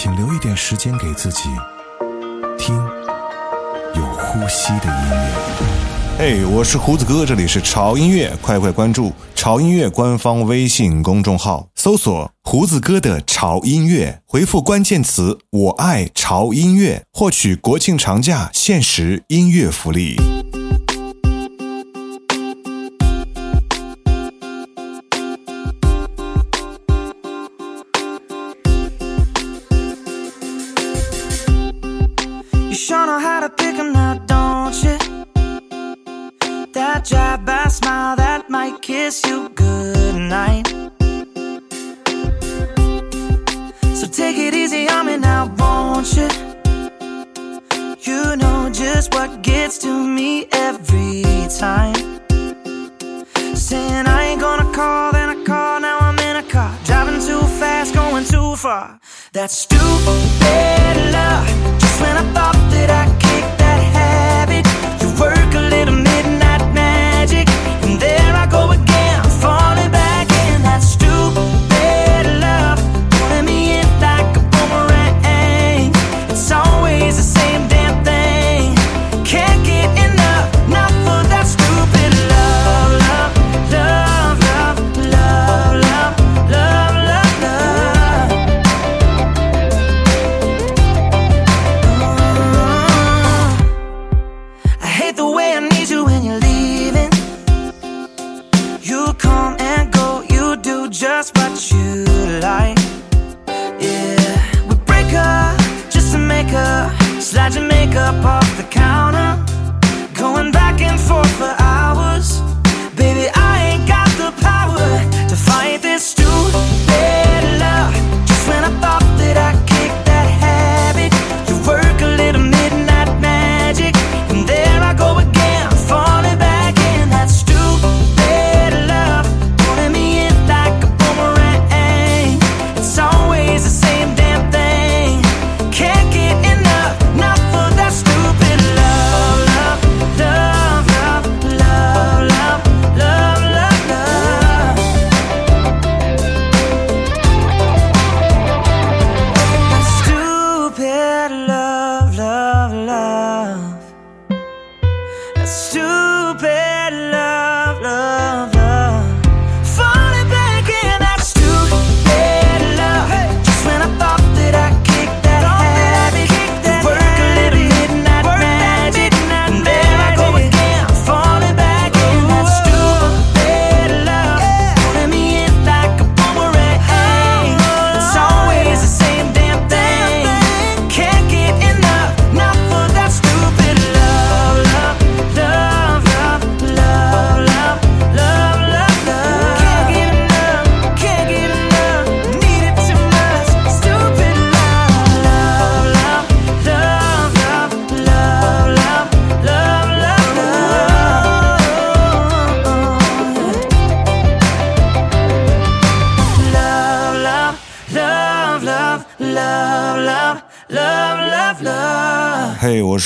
请留一点时间给自己，听有呼吸的音乐。嘿，我是胡子哥，这里是潮音乐，快快关注潮音乐官方微信公众号，搜索“胡子哥的潮音乐”，回复关键词“我爱潮音乐”，获取国庆长假限时音乐福利。Sure know how to pick 'em now, don't you? That drive-by smile that might kiss you goodnight. So take it easy on me now, won't you? You know just what gets to me every time. Saying I ain't gonna call, then I call, now I'm in a car. Driving too fast, going too far. That stupid love. Just when I thought that I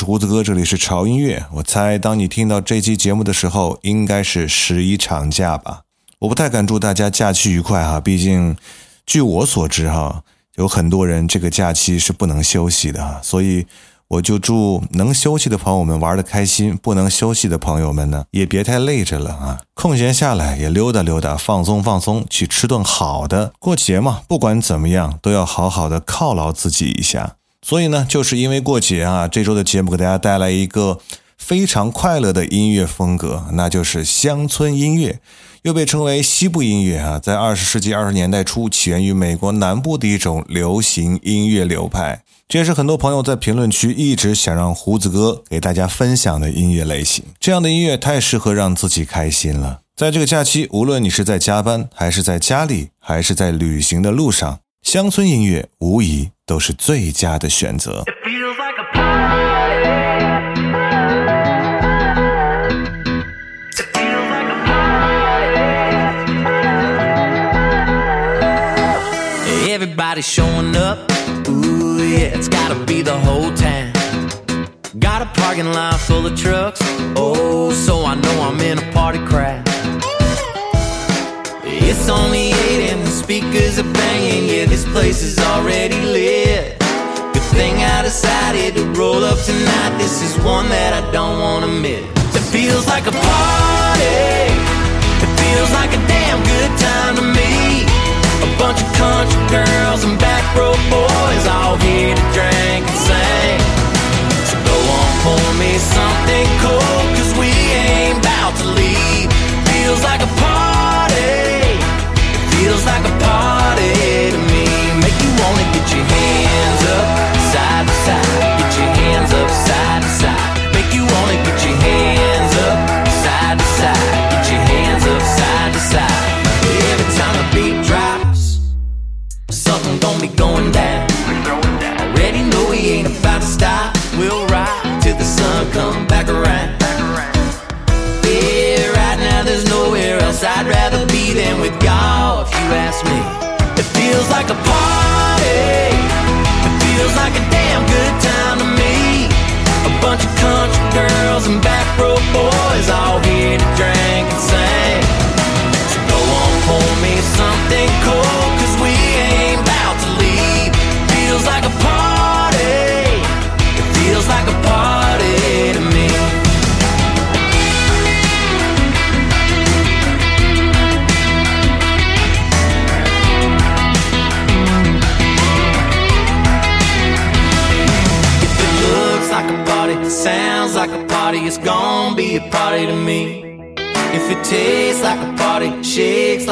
胡子哥，这里是潮音乐。我猜，当你听到这期节目的时候，应该是十一长假吧？我不太敢祝大家假期愉快哈，毕竟据我所知哈，有很多人这个假期是不能休息的哈，所以我就祝能休息的朋友们玩的开心，不能休息的朋友们呢，也别太累着了啊。空闲下来也溜达溜达，放松放松，去吃顿好的。过节嘛，不管怎么样，都要好好的犒劳自己一下。所以呢，就是因为过节啊，这周的节目给大家带来一个非常快乐的音乐风格，那就是乡村音乐，又被称为西部音乐啊，在二十世纪二十年代初起源于美国南部的一种流行音乐流派。这也是很多朋友在评论区一直想让胡子哥给大家分享的音乐类型。这样的音乐太适合让自己开心了。在这个假期，无论你是在加班，还是在家里，还是在旅行的路上，乡村音乐无疑都是最佳的选择。 It feels like a party. It feels like a party. Everybody's showing up. Ooh, yeah, it's gotta be the whole town. Got a parking lot full of trucks. Oh, so I know I'm in a party crowd. It's only eight and the speakers are banging. Yeah, this place is already lit. Good thing I decided to roll up tonight. This is one that I don't wanna miss. It feels like a party. It feels like a damn good time to me. A bunch of country girls and back row boys all here to drink and sing. So go on, pour me something cold, cause we ain't about to leave. Feels like a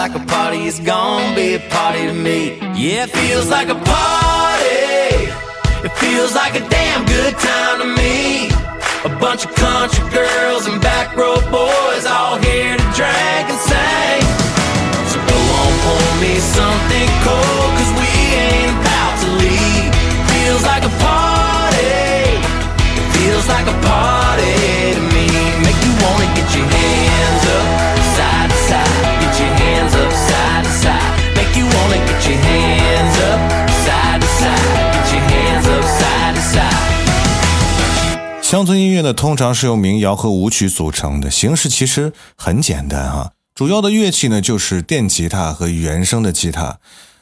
like a party, it's gonna be a party to me. Yeah, it feels like a party. It feels like a damn good time to me. A bunch of country girls and back row boys 乡村音乐呢，通常是由民谣和舞曲组成的，形式其实很简单哈。主要的乐器呢就是电吉他和原声的吉他，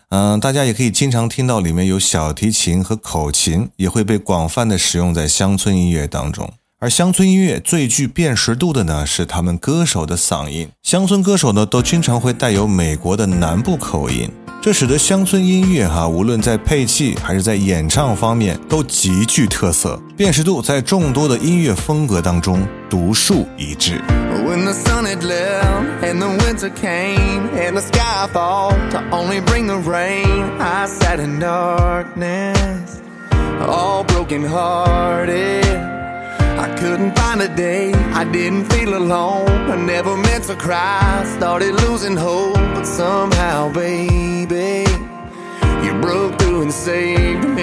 嗯、大家也可以经常听到里面有小提琴和口琴，也会被广泛的使用在乡村音乐当中。而乡村音乐最具辨识度的呢是他们歌手的嗓音，乡村歌手呢都经常会带有美国的南部口音，这使得乡村音乐哈，无论在配器还是在演唱方面都极具特色，辨识度在众多的音乐风格当中独树一帜。When the sun had left and the winter came and the sky fall to only bring the rain, I sat in darkness, all broken hearted. I couldn't find a day, I didn't feel alone. I never meant to cry, started losing hope, but somehow, baby, you broke through and saved me.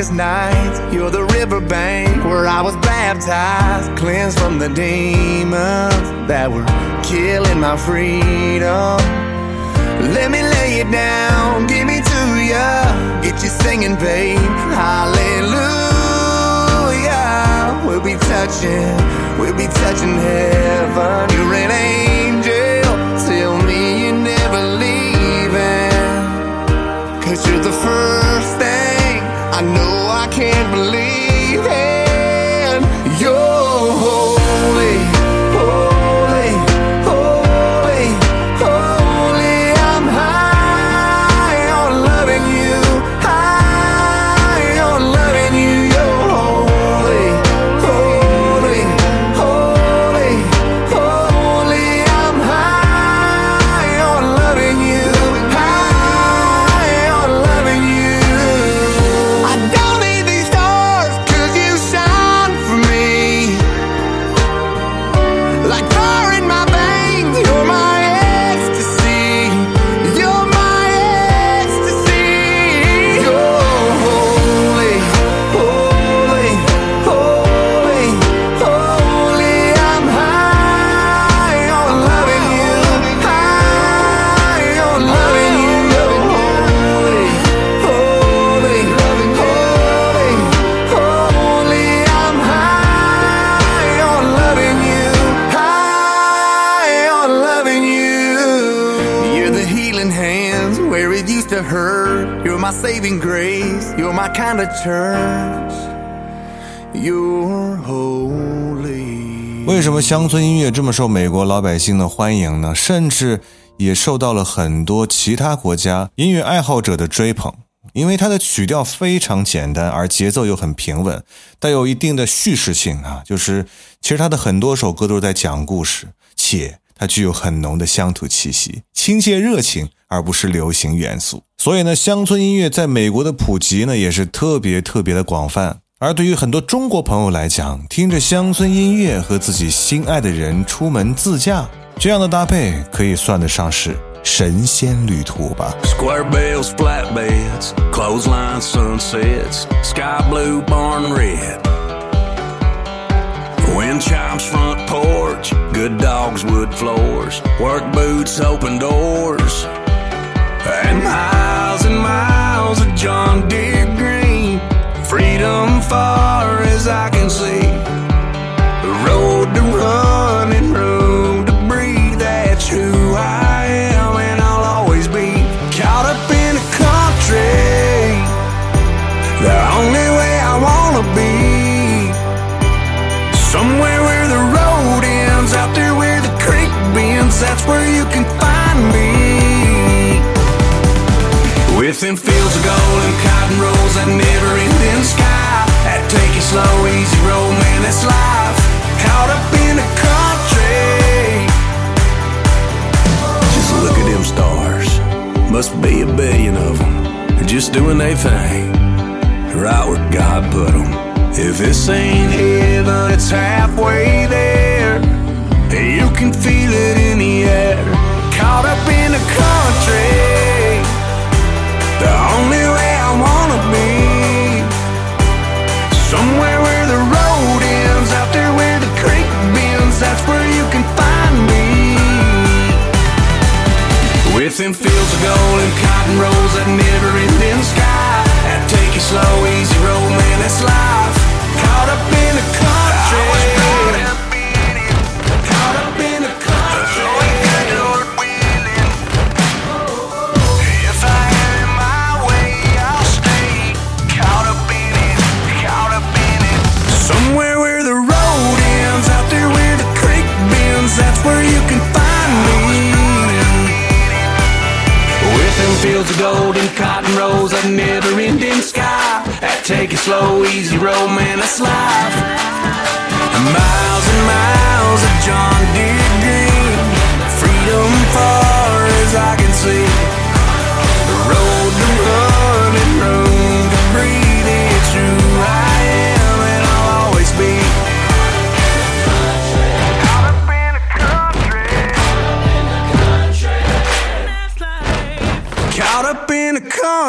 Darkest nights. You're the riverbank where I was baptized, cleansed from the demons that were killing my freedom. Let me lay you down, give me to ya, get you singing, babe. Hallelujah. We'll be touching, we'll be touching heaven. You're an angel. I know I can't believe my saving grace. You're my kind of church. You're holy. 为什么乡村音乐这么受美国老百姓的欢迎呢？甚至也受到了很多其他国家音乐爱好者的追捧，因为它的曲调非常简单，而节奏又很平稳，带有一定的叙事性啊。就是其实它的很多首歌都是在讲故事，且它具有很浓的乡土气息，亲切热情，而不是流行元素。所以呢，乡村音乐在美国的普及呢，也是特别特别的广泛。而对于很多中国朋友来讲，听着乡村音乐和自己心爱的人出门自驾，这样的搭配可以算得上是神仙旅途吧。Square bills, flatbeds, clothesline sunsets, sky blue, barn red. Wind chimes, front porch, good dogs, wood floors, work boots, open doors, and miles and miles of John Deere green. Freedom far a billion of them. Just doing their thing. Right where God put them. If this ain't heaven, it's halfway there. You can feel it in the air.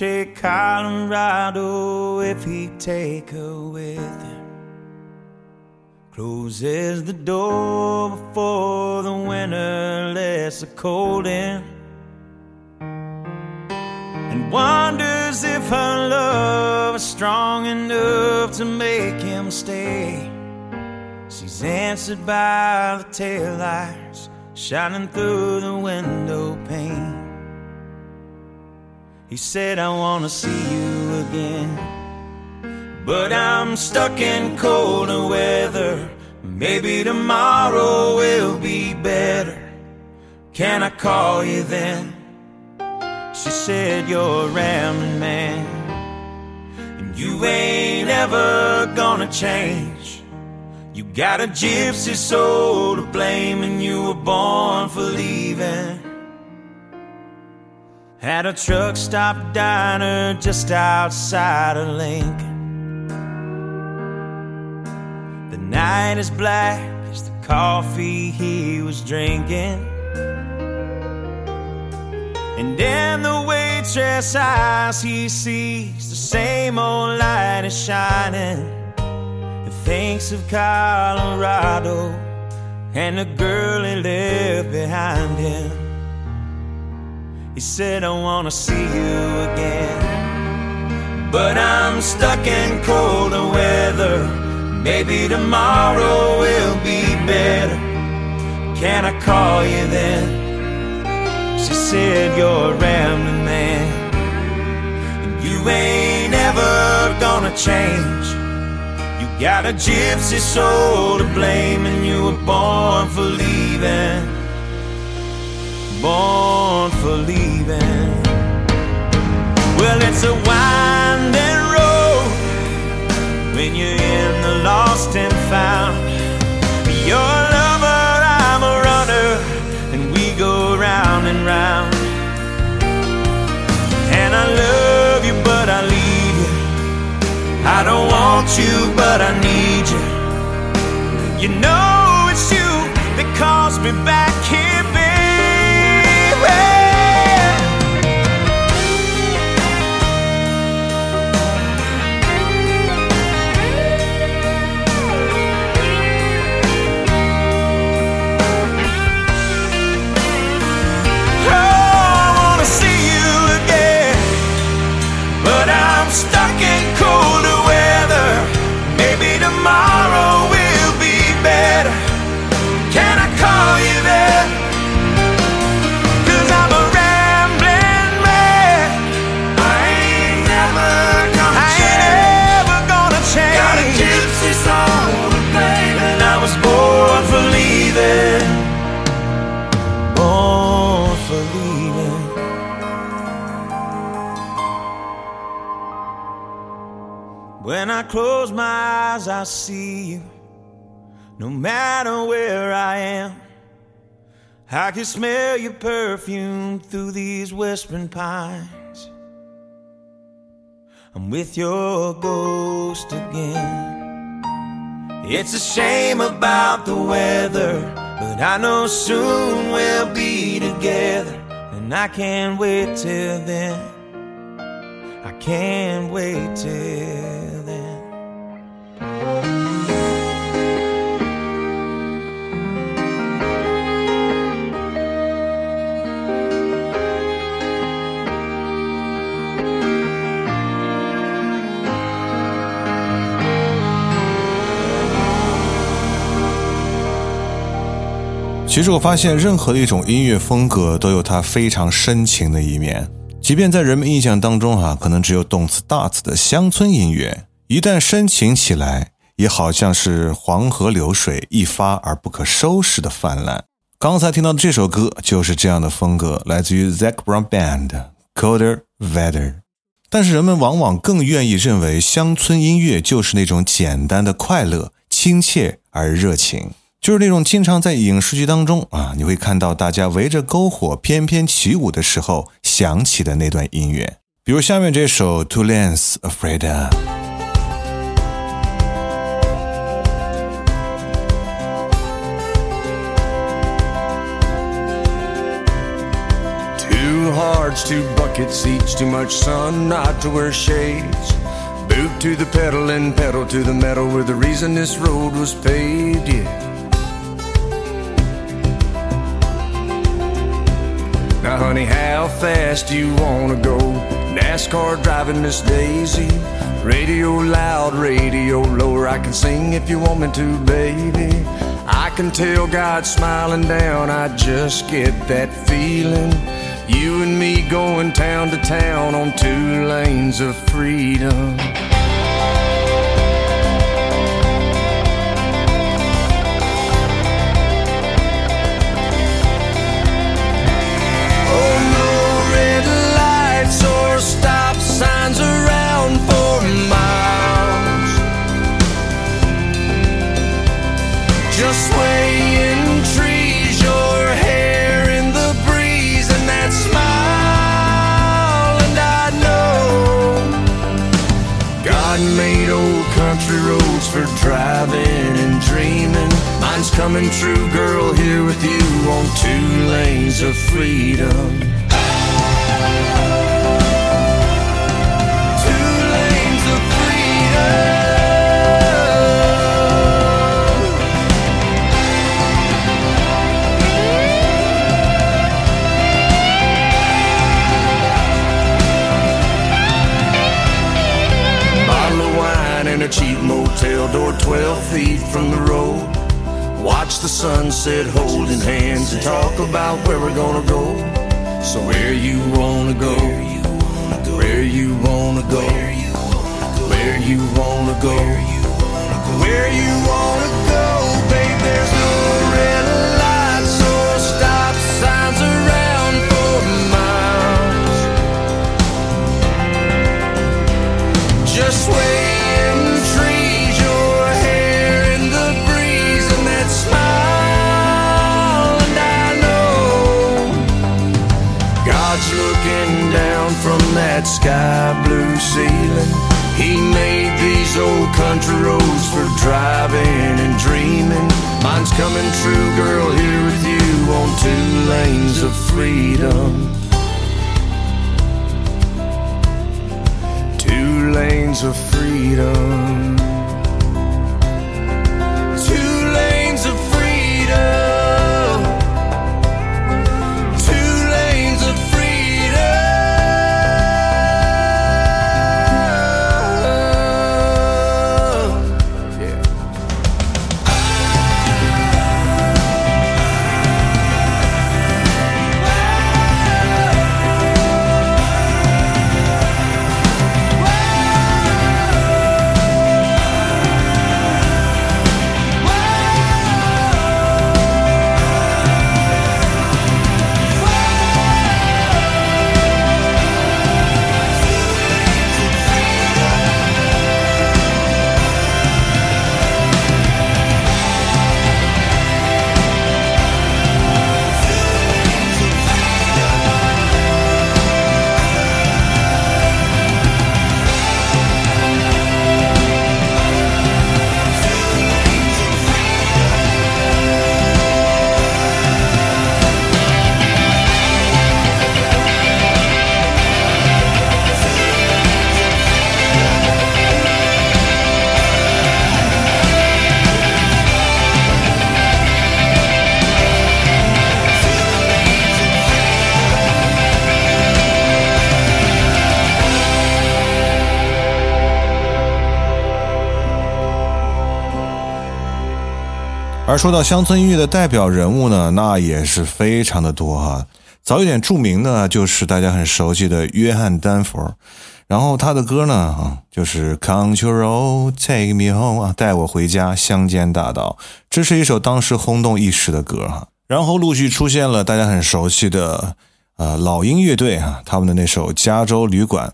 She'd Colorado if he'd take her with him. Closes the door before the winter lets the cold in. And wonders if her love is strong enough to make him stay. She's answered by the taillights shining through the window pane. He said, I wanna see you again. But I'm stuck in colder weather. Maybe tomorrow will be better. Can I call you then? She said, You're a rambling man. And you ain't ever gonna change. You got a gypsy soul to blame, and you were born for leaving. At a truck stop diner just outside of Lincoln. The night is black as the coffee he was drinking. And in the waitress' eyes, he sees the same old light is shining. And thinks of Colorado and the girl he left behind him. He said, I wanna see you again. But I'm stuck in colder weather. Maybe tomorrow will be better. Can I call you then? She said, You're a rambling man. And you ain't ever gonna change. You got a gypsy soul to blame, and you were born for leaving. Born for leaving. Well, it's a winding road when you're in the lost and found. You're a lover, I'm a runner, and we go round and round. And I love you, but I leave you. I don't want you, but I need you. You know it's you that calls me back here, close my eyes, I see you. No matter where I am, I can smell your perfume through these whispering pines. I'm with your ghost again. It's a shame about the weather, but I know soon we'll be together. And I can't wait till then. I can't wait till 其实我发现，任何一种音乐风格都有它非常深情的一面。即便在人们印象当中，哈，可能只有动词大词的乡村音乐，一旦深情起来，也好像是黄河流水，一发而不可收拾的泛滥。刚才听到的这首歌就是这样的风格，来自于 Zac Brown Band，《Colder Weather》。但是人们往往更愿意认为乡村音乐就是那种简单的快乐、亲切而热情。就是那种经常在影视剧当中啊，你会看到大家围着篝火翩翩起舞的时候响起的那段音乐，比如下面这首《Two Lanes Afraid》。Two hearts, two bucket seats, too much sun not to wear shades. Boot to the pedal and pedal to the metal where the reason this road was paved, yeah. Honey, how fast you wanna go? NASCAR driving Miss Daisy. Radio loud, radio lower. I can sing if you want me to, baby. I can tell God's smiling down. I just get that feeling. You and me going town to town on two lanes of freedom. just swaying trees, your hair in the breeze, and that smile. And I know God made old country roads for driving and dreaming. Mine's coming true, girl, here with you on two lanes of freedom. Cheap motel door 12 feet from the road. Watch the sunset holding hands and talk about where we're gonna go. So where you wanna go? Where you wanna go? Where you wanna go? Where you wanna go, 说到乡村音乐的代表人物呢，那也是非常的多哈。早一点著名的就是大家很熟悉的约翰丹佛，然后他的歌呢啊，就是《Country Road Take Me Home》啊，带我回家，乡间大道，这是一首当时轰动一时的歌哈。然后陆续出现了大家很熟悉的呃老鹰乐队啊，他们的那首《加州旅馆》。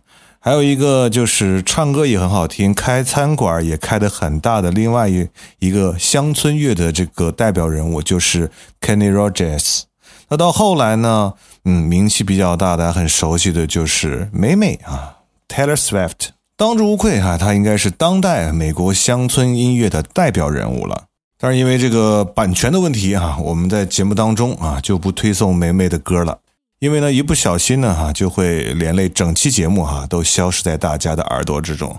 还有一个就是唱歌也很好听，开餐馆也开得很大的另外一一个乡村乐的这个代表人物就是 Kenny Rogers。那到后来呢，嗯，名气比较大，大家很熟悉的就是美美啊，Taylor Swift，当之无愧哈、她应该是当代美国乡村音乐的代表人物了。但是因为这个版权的问题啊，我们在节目当中啊就不推送梅梅的歌了。因为呢，一不小心呢，哈，就会连累整期节目哈都消失在大家的耳朵之中。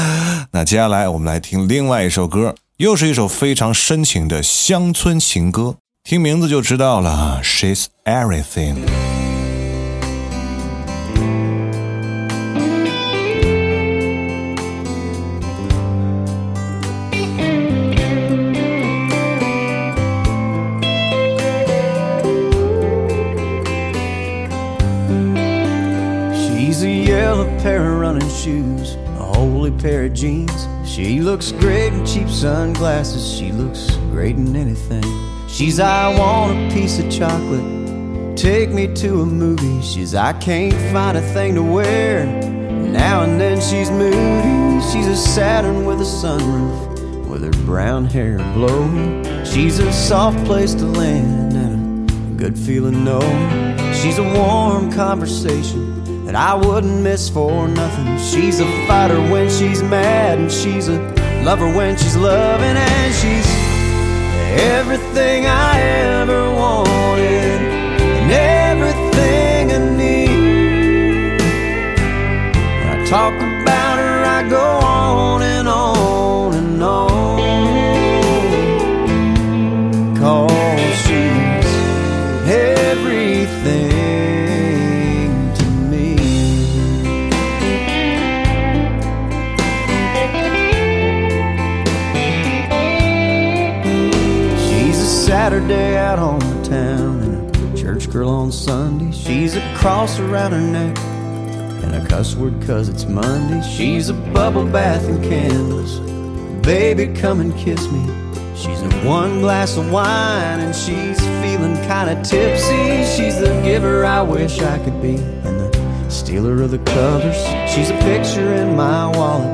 那接下来我们来听另外一首歌，又是一首非常深情的乡村情歌，听名字就知道了，She's Everything。She looks great in cheap sunglasses. She looks great in anything. She's I want a piece of chocolate. Take me to a movie. She's I can't find a thing to wear. Now and then she's moody. She's a Saturn with a sunroof, with her brown hair blowing. She's a soft place to land and a good feeling no. She's a warm conversation that I wouldn't miss for nothing. She's a fighter when she's mad, and she's a lover when she's loving, and she's everything I ever wanted and everything I need. I talk around her neck and a cuss word cause it's Monday. She's a bubble bath and candles. Baby, come and kiss me. She's a one glass of wine and she's feeling kinda tipsy. She's the giver I wish I could be and the stealer of the covers. She's a picture in my wallet.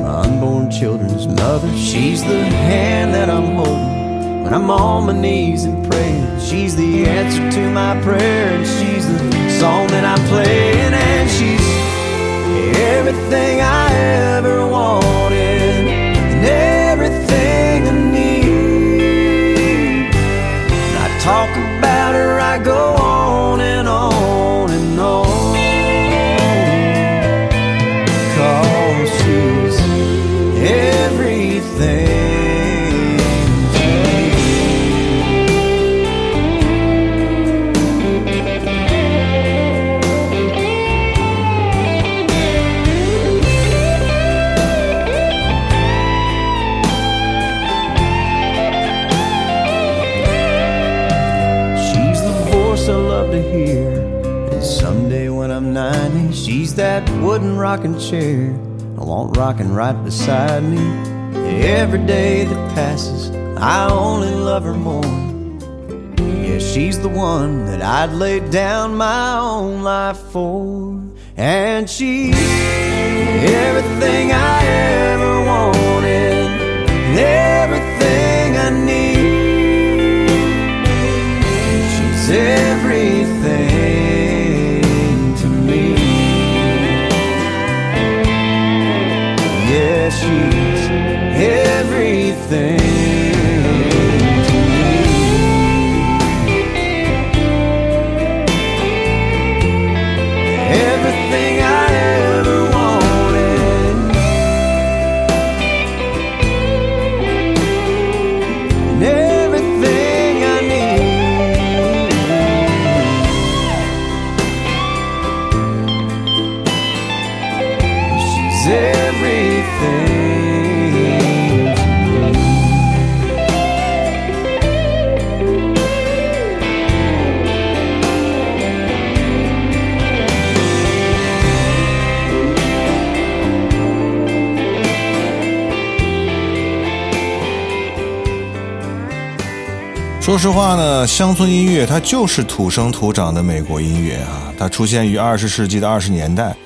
My unborn children's mother. She's the hand that I'm holding when I'm on my knees and praying. She's the answer to my prayer, and she's the song that I'm playing, and she's everything I ever wanted and everything I need. When I talk chair. I want rocking right beside me. Every day that passes, I only love her more. Yeah, she's the one that I'd lay down my own life for. And she's everything I ever wanted, everything she's everything 说实话呢，乡村音乐它就是土生土长的美国音乐啊，它出现于二十世纪的二十年代，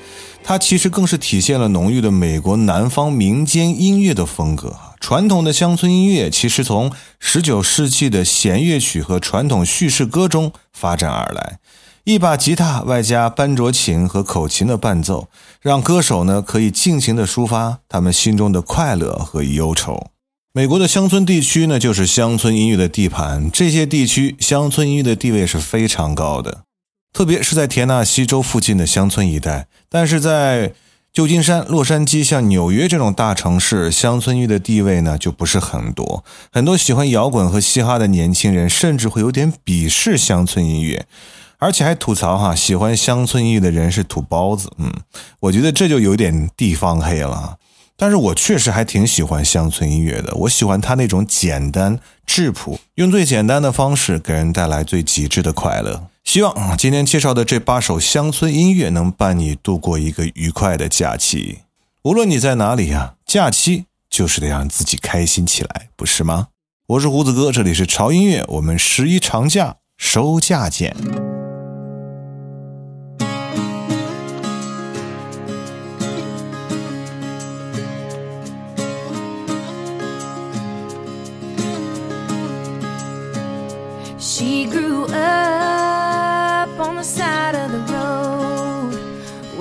它其实更是体现了浓郁的美国南方民间音乐的风格啊。传统的乡村音乐其实从十九世纪的弦乐曲和传统叙事歌中发展而来，一把吉他外加班卓琴和口琴的伴奏，让歌手呢可以尽情的抒发他们心中的快乐和忧愁。美国的乡村地区呢，就是乡村音乐的地盘。这些地区乡村音乐的地位是非常高的，特别是在田纳西州附近的乡村一带。但是在旧金山、洛杉矶、像纽约这种大城市，乡村音乐的地位呢就不是很多。很多喜欢摇滚和嘻哈的年轻人，甚至会有点鄙视乡村音乐，而且还吐槽哈，喜欢乡村音乐的人是土包子。嗯，我觉得这就有点地方黑了。但是我确实还挺喜欢乡村音乐的，我喜欢它那种简单质朴，用最简单的方式给人带来最极致的快乐。希望，今天介绍的这八首乡村音乐能伴你度过一个愉快的假期。无论你在哪里呀、假期就是得让自己开心起来，不是吗？我是胡子哥，这里是潮音乐，我们十一长假收假见。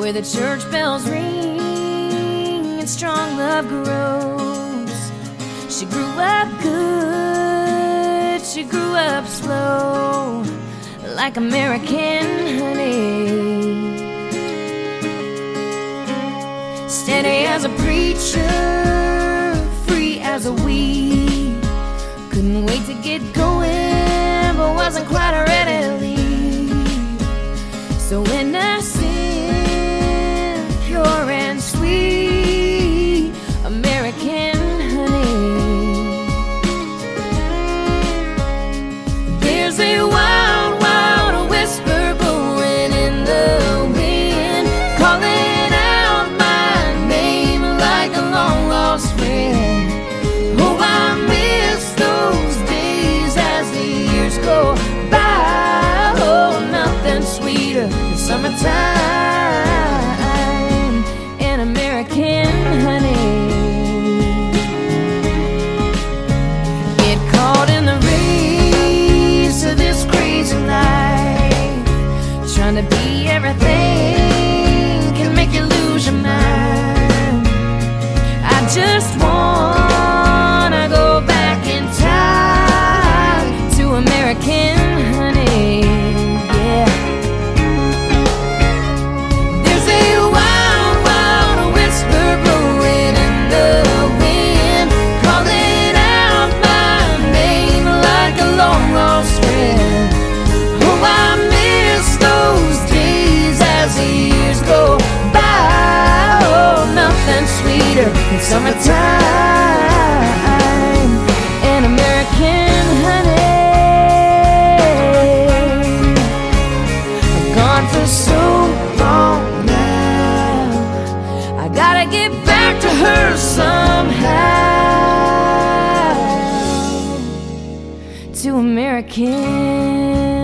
Where the church bells ring and strong love grows. She grew up good, she grew up slow, like American honey. Steady as a preacher, free as a weed. Couldn't wait to get going, but wasn't quite ready to leave. So innocent, so long now. I gotta get back to her somehow. To American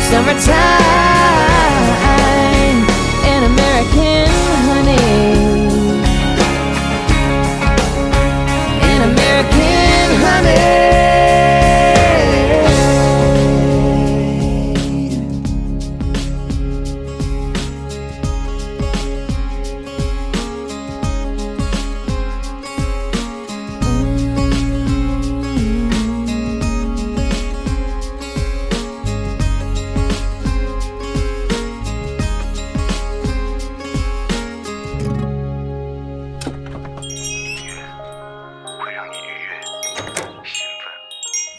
summertime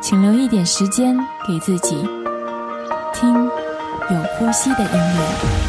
请留一点时间给自己，听有呼吸的音乐。